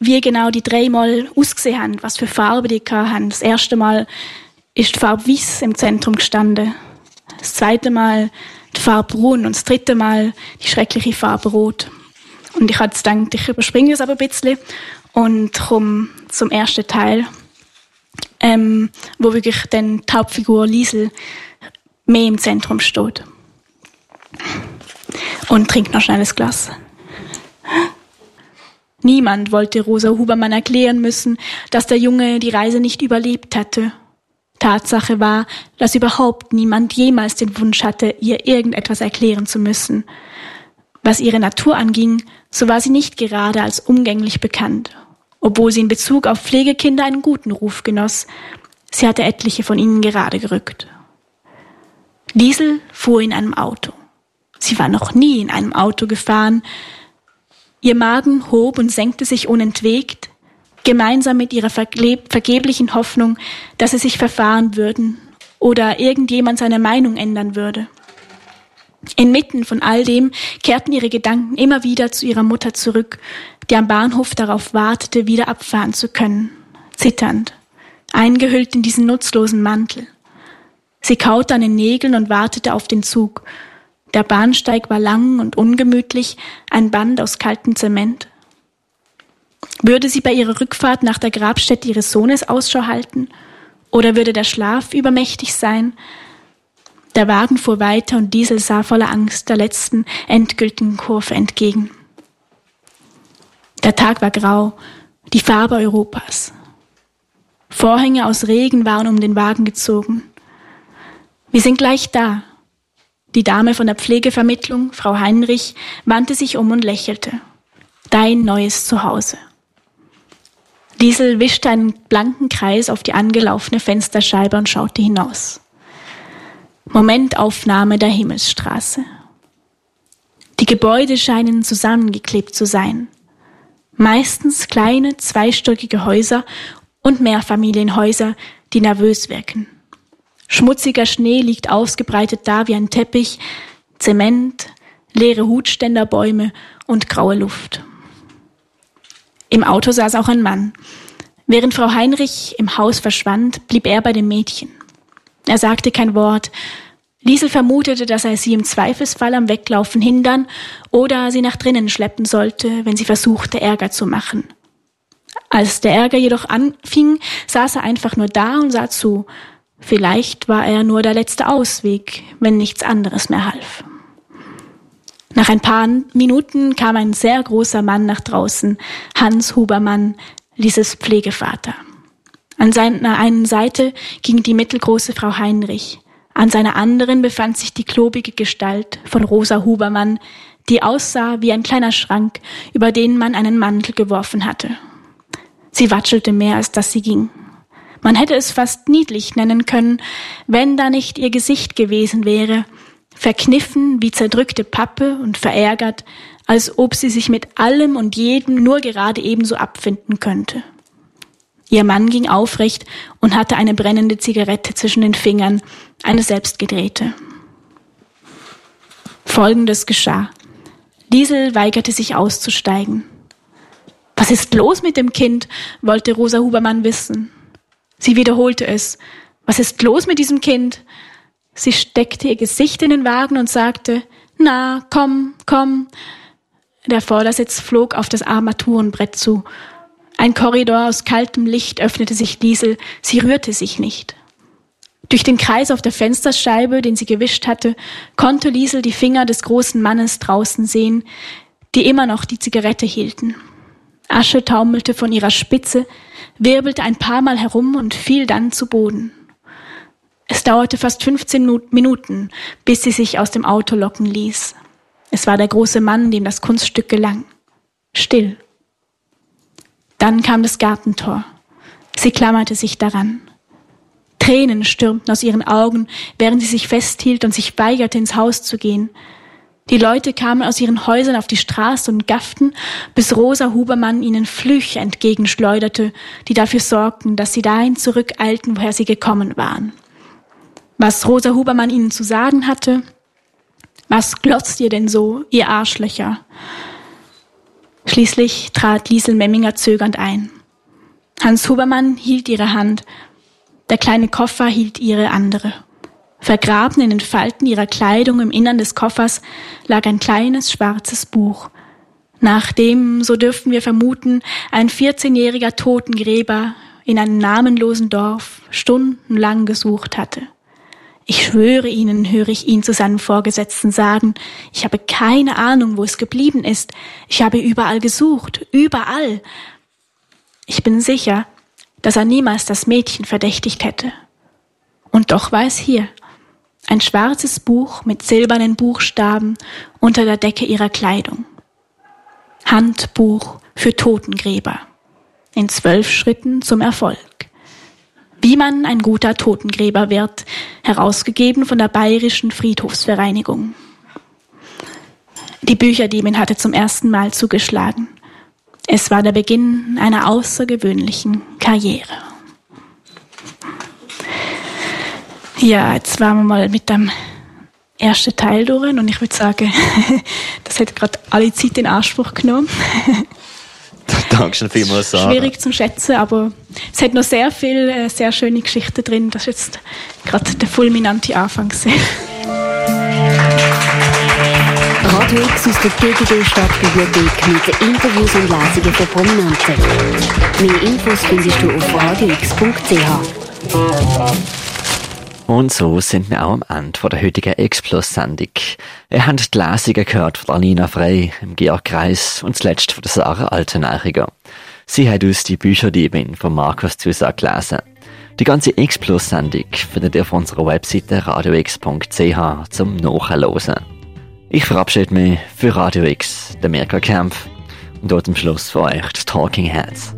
wie genau die dreimal ausgesehen haben, was für Farben die haben. Das erste Mal ist die Farbe Weiß im Zentrum gestanden. Das zweite Mal die Farbe Braun und das dritte Mal die schreckliche Farbe Rot. Und ich hatte gedacht, ich überspringe es aber ein bisschen und komme zum ersten Teil, ähm, wo wirklich dann die Hauptfigur Liesel mehr im Zentrum steht. Und trinkt noch schnell das Glas. Niemand wollte Rosa Hubermann erklären müssen, dass der Junge die Reise nicht überlebt hatte. Tatsache war, dass überhaupt niemand jemals den Wunsch hatte, ihr irgendetwas erklären zu müssen. Was ihre Natur anging, so war sie nicht gerade als umgänglich bekannt, obwohl sie in Bezug auf Pflegekinder einen guten Ruf genoss. Sie hatte etliche von ihnen gerade gerückt. Liesel fuhr in einem Auto. Sie war noch nie in einem Auto gefahren, Ihr Magen hob und senkte sich unentwegt, gemeinsam mit ihrer vergeblichen Hoffnung, dass sie sich verfahren würden oder irgendjemand seine Meinung ändern würde. Inmitten von all dem kehrten ihre Gedanken immer wieder zu ihrer Mutter zurück, die am Bahnhof darauf wartete, wieder abfahren zu können, zitternd, eingehüllt in diesen nutzlosen Mantel. Sie kaute an den Nägeln und wartete auf den Zug, der Bahnsteig war lang und ungemütlich, ein Band aus kaltem Zement. Würde sie bei ihrer Rückfahrt nach der Grabstätte ihres Sohnes Ausschau halten? Oder würde der Schlaf übermächtig sein? Der Wagen fuhr weiter und Diesel sah voller Angst der letzten endgültigen Kurve entgegen. Der Tag war grau, die Farbe Europas. Vorhänge aus Regen waren um den Wagen gezogen. Wir sind gleich da, die Dame von der Pflegevermittlung, Frau Heinrich, wandte sich um und lächelte. Dein neues Zuhause. Liesel wischte einen blanken Kreis auf die angelaufene Fensterscheibe und schaute hinaus. Momentaufnahme der Himmelsstraße. Die Gebäude scheinen zusammengeklebt zu sein. Meistens kleine, zweistöckige Häuser und Mehrfamilienhäuser, die nervös wirken. Schmutziger Schnee liegt ausgebreitet da wie ein Teppich, Zement, leere Hutständerbäume und graue Luft. Im Auto saß auch ein Mann. Während Frau Heinrich im Haus verschwand, blieb er bei dem Mädchen. Er sagte kein Wort. Liesel vermutete, dass er sie im Zweifelsfall am Weglaufen hindern oder sie nach drinnen schleppen sollte, wenn sie versuchte, Ärger zu machen. Als der Ärger jedoch anfing, saß er einfach nur da und sah zu, Vielleicht war er nur der letzte Ausweg, wenn nichts anderes mehr half. Nach ein paar Minuten kam ein sehr großer Mann nach draußen, Hans Hubermann, Lises Pflegevater. An seiner einen Seite ging die mittelgroße Frau Heinrich, an seiner anderen befand sich die klobige Gestalt von Rosa Hubermann, die aussah wie ein kleiner Schrank, über den man einen Mantel geworfen hatte. Sie watschelte mehr, als dass sie ging. Man hätte es fast niedlich nennen können, wenn da nicht ihr Gesicht gewesen wäre, verkniffen wie zerdrückte Pappe und verärgert, als ob sie sich mit allem und jedem nur gerade ebenso abfinden könnte. Ihr Mann ging aufrecht und hatte eine brennende Zigarette zwischen den Fingern, eine selbstgedrehte. Folgendes geschah. Liesel weigerte sich auszusteigen. Was ist los mit dem Kind? wollte Rosa Hubermann wissen. Sie wiederholte es. Was ist los mit diesem Kind? Sie steckte ihr Gesicht in den Wagen und sagte, na, komm, komm. Der Vordersitz flog auf das Armaturenbrett zu. Ein Korridor aus kaltem Licht öffnete sich Liesel, sie rührte sich nicht. Durch den Kreis auf der Fensterscheibe, den sie gewischt hatte, konnte Liesel die Finger des großen Mannes draußen sehen, die immer noch die Zigarette hielten. Asche taumelte von ihrer Spitze, wirbelte ein paar Mal herum und fiel dann zu Boden. Es dauerte fast 15 Minuten, bis sie sich aus dem Auto locken ließ. Es war der große Mann, dem das Kunststück gelang. Still. Dann kam das Gartentor. Sie klammerte sich daran. Tränen stürmten aus ihren Augen, während sie sich festhielt und sich weigerte, ins Haus zu gehen. Die Leute kamen aus ihren Häusern auf die Straße und gafften, bis Rosa Hubermann ihnen Flüche entgegenschleuderte, die dafür sorgten, dass sie dahin zurückeilten, woher sie gekommen waren. Was Rosa Hubermann ihnen zu sagen hatte, was glotzt ihr denn so, ihr Arschlöcher? Schließlich trat Liesel Memminger zögernd ein. Hans Hubermann hielt ihre Hand, der kleine Koffer hielt ihre andere. Vergraben in den Falten ihrer Kleidung im Innern des Koffers lag ein kleines schwarzes Buch, nach dem, so dürften wir vermuten, ein 14-jähriger Totengräber in einem namenlosen Dorf stundenlang gesucht hatte. Ich schwöre Ihnen, höre ich ihn zu seinem Vorgesetzten sagen, ich habe keine Ahnung, wo es geblieben ist. Ich habe überall gesucht, überall. Ich bin sicher, dass er niemals das Mädchen verdächtigt hätte. Und doch war es hier, ein schwarzes Buch mit silbernen Buchstaben unter der Decke ihrer Kleidung. Handbuch für Totengräber. In zwölf Schritten zum Erfolg. Wie man ein guter Totengräber wird, herausgegeben von der Bayerischen Friedhofsvereinigung. Die Bücherdiebin hatte zum ersten Mal zugeschlagen. Es war der Beginn einer außergewöhnlichen Karriere. Ja, jetzt waren wir mal mit dem ersten Teil durch und ich würde sagen, das hat gerade alle Zeit in Anspruch genommen.
Dankeschön vielmals, Sarah.
Schwierig zu schätzen, aber es hat noch sehr viele äh, sehr schöne Geschichten drin. Das ist jetzt gerade der fulminante Anfang.
Radio X aus der GGD Stadtbibliothek mit Interviews und Lesungen von Prominenten. Mehr Infos findest du auf radiox.ch.
Und so sind wir auch am Ende von der heutigen X-Plus-Sendung. Ihr habt die Lesungen gehört von Alina Frey, im Georg Kreis und zuletzt von der Sarah Alteneichiger. Sie hat uns die Bücherdiebin von Markus Zusag gelesen. Die ganze X-Plus-Sendung findet ihr auf unserer Webseite radiox.ch zum Nachhören. Ich verabschiede mich für Radio X, der Mirka Kempf, und dort am Schluss für euch die Talking Heads.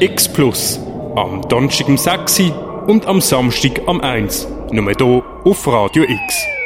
X Plus. Am Donnerstag um 6 und am Samstag am 1. Nur hier auf Radio X.